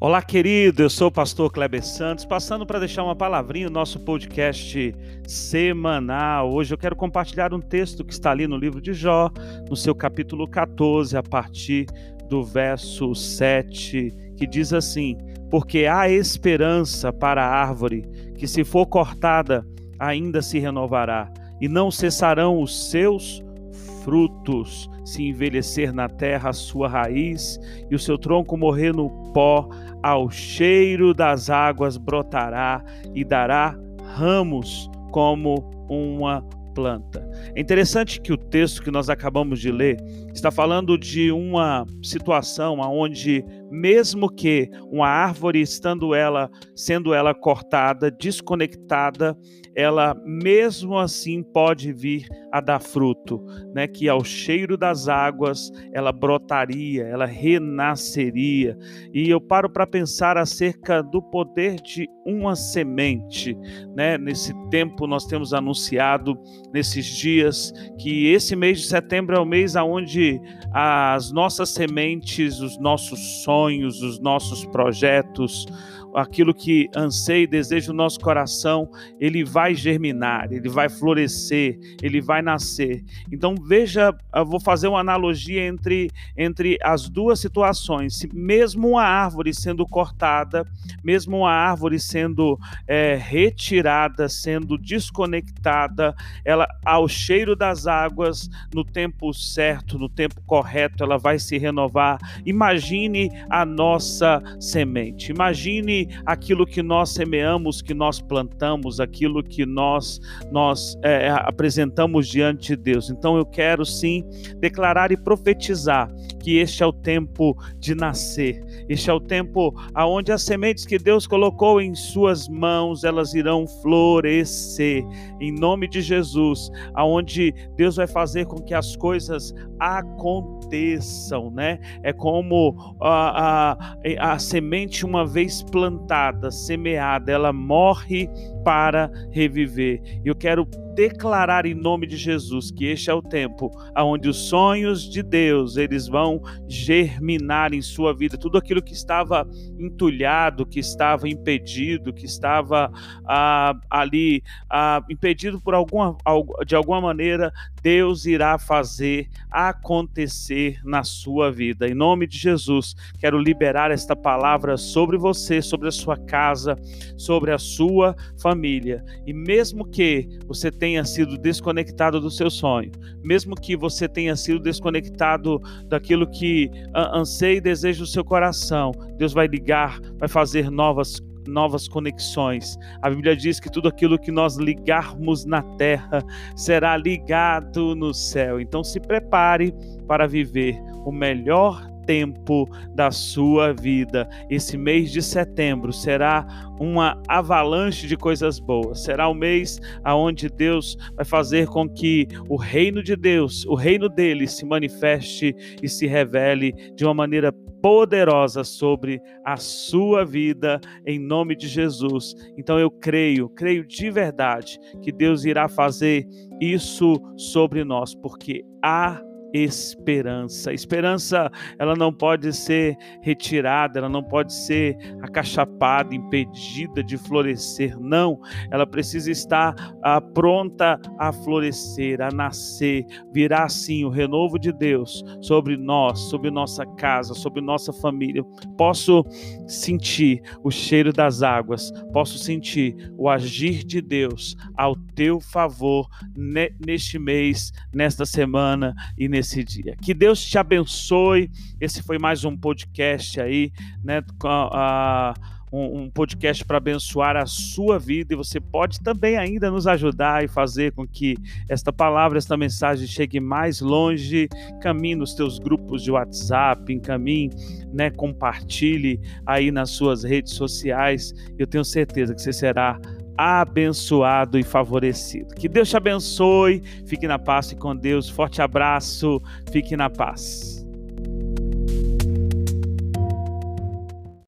Olá, querido. Eu sou o pastor Kleber Santos, passando para deixar uma palavrinha no nosso podcast semanal. Hoje eu quero compartilhar um texto que está ali no livro de Jó, no seu capítulo 14, a partir do verso 7, que diz assim: Porque há esperança para a árvore, que se for cortada, ainda se renovará, e não cessarão os seus frutos, se envelhecer na terra a sua raiz e o seu tronco morrer no pó, ao cheiro das águas brotará e dará ramos como uma planta. É interessante que o texto que nós acabamos de ler está falando de uma situação onde mesmo que uma árvore estando ela sendo ela cortada, desconectada, ela mesmo assim pode vir a dar fruto, né? Que ao cheiro das águas ela brotaria, ela renasceria. E eu paro para pensar acerca do poder de uma semente, né? Nesse tempo nós temos anunciado nesses dias que esse mês de setembro é o mês aonde as nossas sementes, os nossos sonhos, os nossos projetos, aquilo que anseia e deseja o nosso coração, ele vai germinar, ele vai florescer, ele vai nascer. Então veja, vou fazer uma analogia entre, entre as duas situações. Mesmo uma árvore sendo cortada, mesmo uma árvore sendo é, retirada, sendo desconectada, ela ao cheiro das águas, no tempo certo, no tempo correto, ela vai se renovar. Imagine a nossa semente. Imagine aquilo que nós semeamos, que nós plantamos, aquilo que nós, nós é, apresentamos diante de Deus. Então eu quero sim declarar e profetizar que este é o tempo de nascer, este é o tempo aonde as sementes que Deus colocou em suas mãos, elas irão florescer, em nome de Jesus, aonde Deus vai fazer com que as coisas aconteçam, né? É como a, a, a semente uma vez plantada, semeada, ela morre para reviver. Eu quero declarar em nome de Jesus que este é o tempo onde os sonhos de Deus eles vão germinar em sua vida. Tudo aquilo que estava entulhado, que estava impedido, que estava ah, ali ah, impedido por alguma, de alguma maneira, Deus irá fazer acontecer na sua vida. Em nome de Jesus, quero liberar esta palavra sobre você, sobre a sua casa, sobre a sua família. E mesmo que você tenha tenha sido desconectado do seu sonho, mesmo que você tenha sido desconectado daquilo que anseia e deseja o seu coração, Deus vai ligar, vai fazer novas novas conexões. A Bíblia diz que tudo aquilo que nós ligarmos na terra será ligado no céu. Então se prepare para viver o melhor tempo da sua vida. Esse mês de setembro será uma avalanche de coisas boas. Será o mês aonde Deus vai fazer com que o reino de Deus, o reino dele se manifeste e se revele de uma maneira poderosa sobre a sua vida em nome de Jesus. Então eu creio, creio de verdade que Deus irá fazer isso sobre nós, porque há esperança. esperança, ela não pode ser retirada, ela não pode ser acachapada, impedida de florescer. Não, ela precisa estar ah, pronta a florescer, a nascer. Virá assim o renovo de Deus sobre nós, sobre nossa casa, sobre nossa família. Posso sentir o cheiro das águas, posso sentir o agir de Deus ao teu favor neste mês, nesta semana e neste nesse dia. Que Deus te abençoe. Esse foi mais um podcast aí, né? um, um podcast para abençoar a sua vida e você pode também ainda nos ajudar e fazer com que esta palavra, esta mensagem chegue mais longe. Caminhe nos teus grupos de WhatsApp, encaminhe, né? Compartilhe aí nas suas redes sociais. Eu tenho certeza que você será abençoado e favorecido. Que Deus te abençoe, fique na paz e com Deus. Forte abraço, fique na paz.